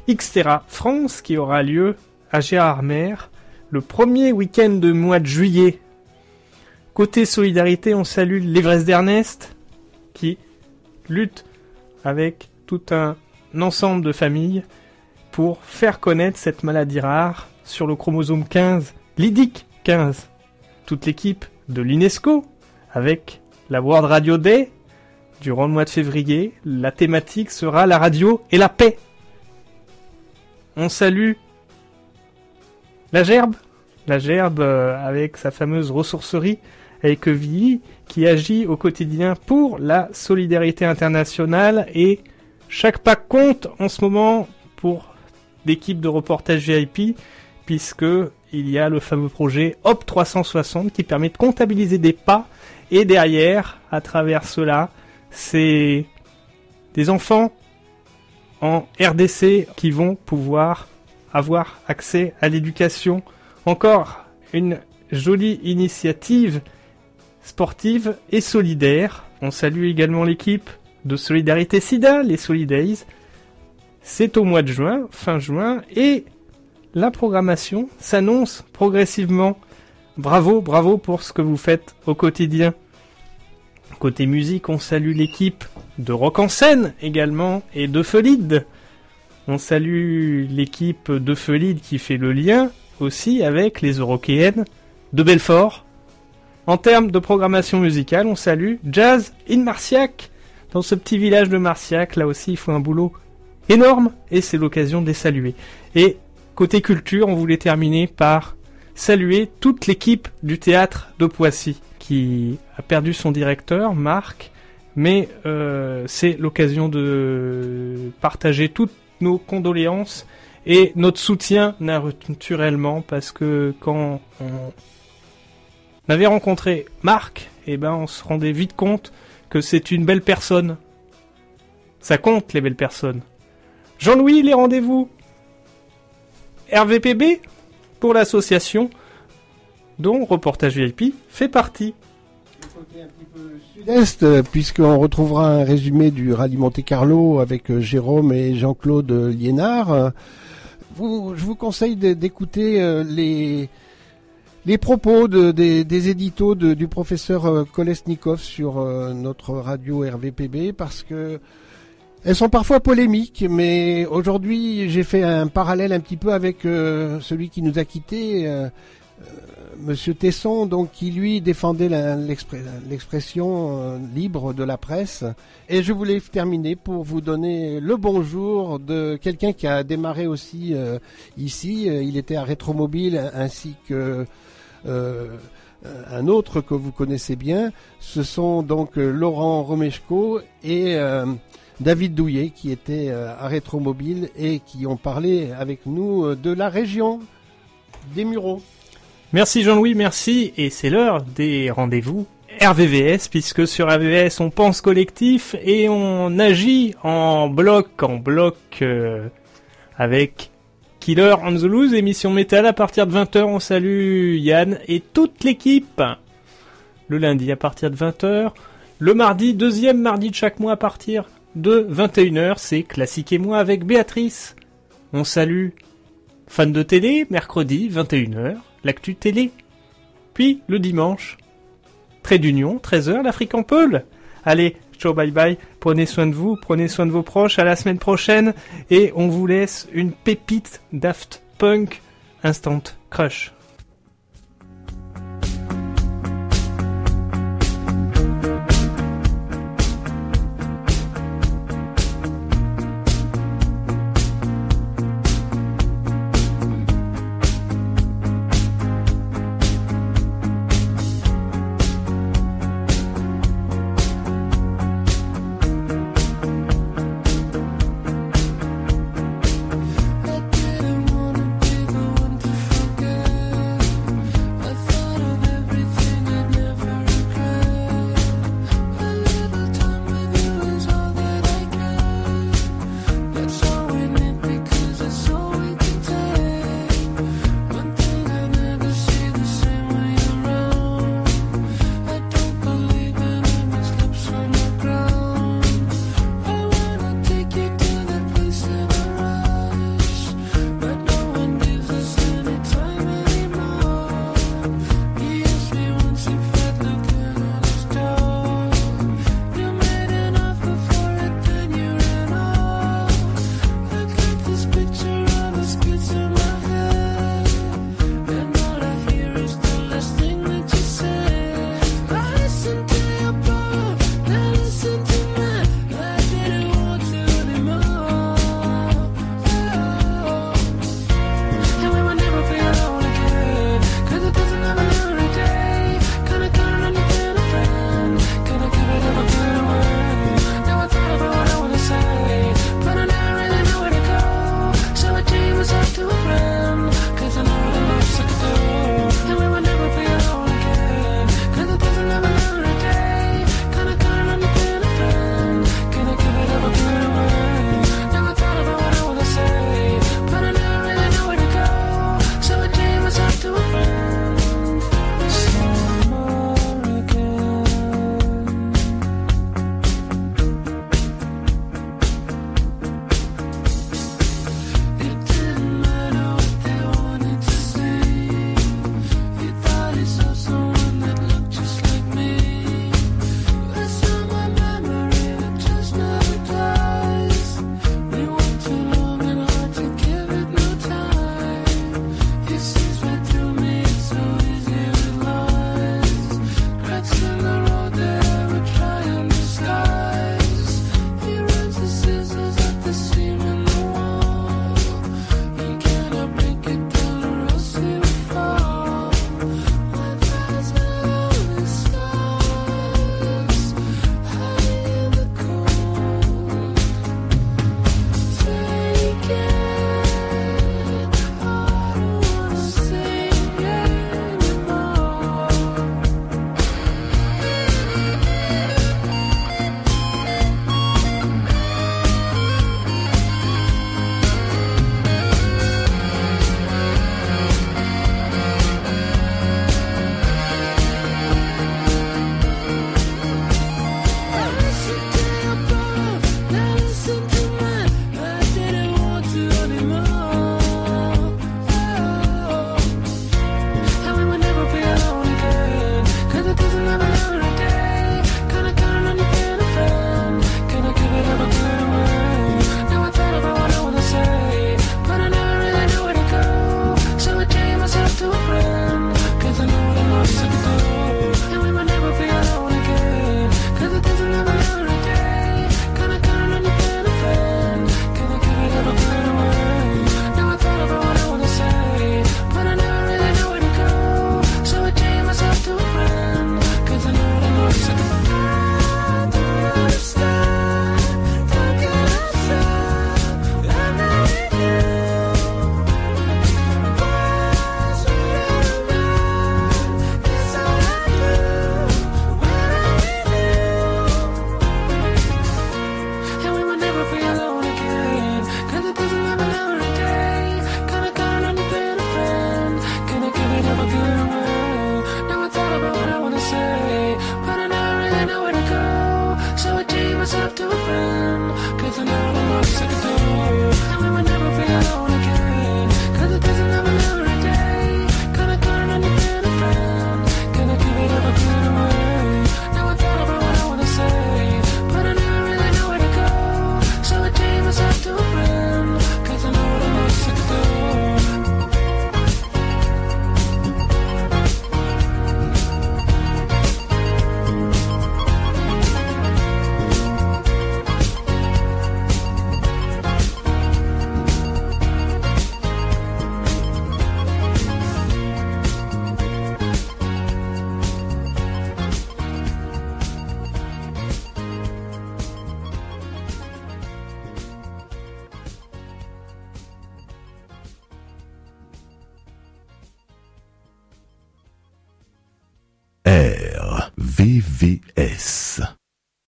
Xterra France qui aura lieu à Gérardmer le premier week-end de mois de juillet. Côté solidarité, on salue l'Everest d'Ernest qui lutte avec tout un ensemble de familles pour faire connaître cette maladie rare sur le chromosome 15, l'IDIC 15. Toute l'équipe de l'UNESCO avec la World Radio Day durant le mois de février. La thématique sera la radio et la paix. On salue la gerbe, la gerbe euh, avec sa fameuse ressourcerie avec EVI qui agit au quotidien pour la solidarité internationale. Et chaque pas compte en ce moment pour l'équipe de reportage VIP puisque il y a le fameux projet HOP 360 qui permet de comptabiliser des pas. Et derrière, à travers cela, c'est des enfants en RDC qui vont pouvoir avoir accès à l'éducation. Encore une jolie initiative sportive et solidaire. On salue également l'équipe de Solidarité SIDA, les Solidays. C'est au mois de juin, fin juin, et la programmation s'annonce progressivement. Bravo, bravo pour ce que vous faites au quotidien. Côté musique, on salue l'équipe de Rock en scène également et de Felide. On salue l'équipe de Felide qui fait le lien aussi avec les Européennes de Belfort. En termes de programmation musicale, on salue Jazz in Marciac. Dans ce petit village de Marciac, là aussi, il faut un boulot énorme et c'est l'occasion de les saluer. Et côté culture, on voulait terminer par saluer toute l'équipe du théâtre de Poissy qui a perdu son directeur, Marc, mais euh, c'est l'occasion de partager toutes nos condoléances et notre soutien naturellement parce que quand on avait rencontré Marc, eh ben on se rendait vite compte que c'est une belle personne. Ça compte les belles personnes. Jean-Louis, les rendez-vous. RVPB pour l'association dont Reportage VIP fait partie. Sud-Est, euh, puisqu'on retrouvera un résumé du rallye Monte Carlo avec euh, Jérôme et Jean-Claude Liénard. Euh, Vous, je vous conseille d'écouter les, les propos de- des, des éditos de- du professeur Kolesnikov sur notre radio RVPB parce que elles sont parfois polémiques, mais aujourd'hui j'ai fait un parallèle un petit peu avec celui qui nous a quittés, Monsieur Tesson, donc qui lui défendait l'expression euh, libre de la presse. Et je voulais terminer pour vous donner le bonjour de quelqu'un qui a démarré aussi euh, ici. Euh, Il était à Rétromobile ainsi que euh, un autre que vous connaissez bien. Ce sont donc Laurent Romeshko et David Douillet qui étaient à Rétromobile et qui ont parlé avec nous de la région des Mureaux. Merci Jean-Louis, merci. Et c'est l'heure des rendez-vous RVVS, puisque sur RVVS on pense collectif et on agit en bloc, en bloc euh, avec Killer on the Loose, émission métal à partir de 20h. On salue Yann et toute l'équipe. Le lundi à partir de 20h. Le mardi, deuxième mardi de chaque mois à partir de 21h, c'est Classique et moi avec Béatrice. On salue Fan de télé, mercredi, 21h, l'actu télé. Puis, le dimanche, Trait d'Union, 13h, l'Afrique en Peul. Allez, ciao, bye bye, prenez soin de vous, prenez soin de vos proches, à la semaine prochaine, et on vous laisse une pépite Daft Punk Instant Crush.